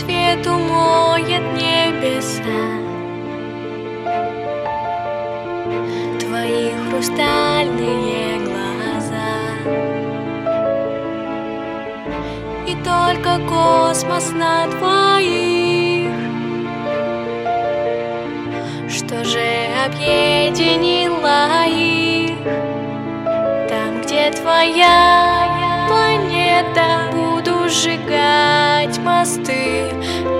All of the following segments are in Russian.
свет умоет небеса. Твои хрустальные глаза. И только космос на двоих Что же объединило их? Там, где твоя мосты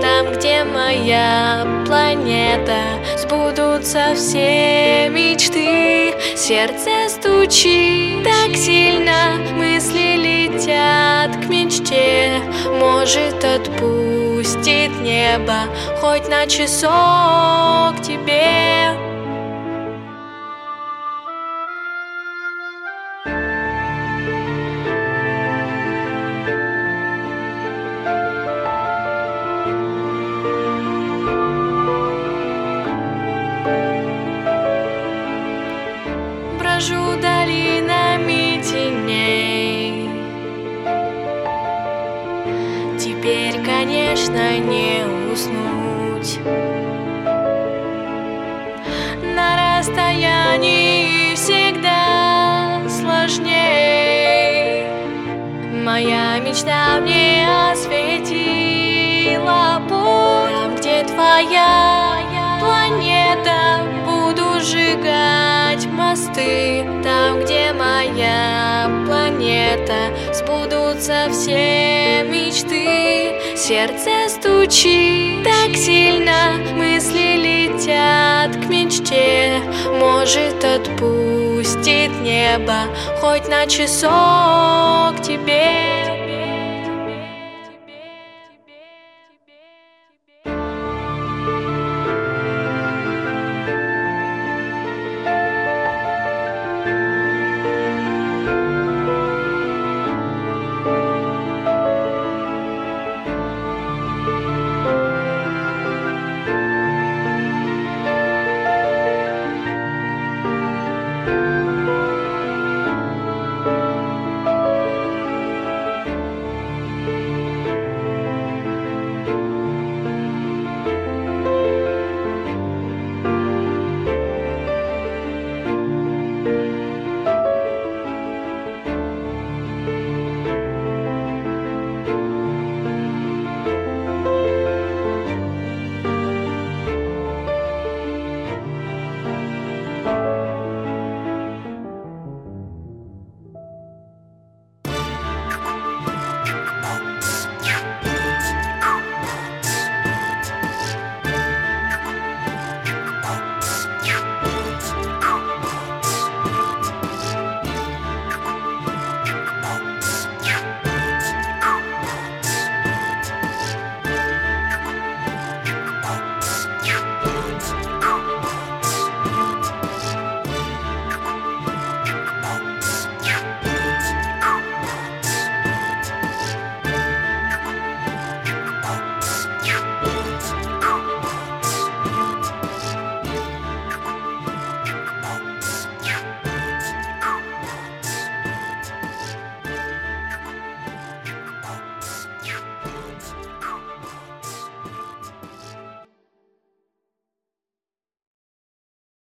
Там, где моя планета Сбудутся все мечты. Сердце стучит так сильно Мысли летят к мечте. Может отпустит небо Хоть на часок тебе конечно, не уснуть. На расстоянии всегда сложней. Моя мечта мне осветила путь Там, где твоя планета. Буду сжигать мосты Там, где моя планета. Сбудутся все мечты Сердце стучит. Так сильно Мысли летят к мечте. Может отпустит небо Хоть на часок тебе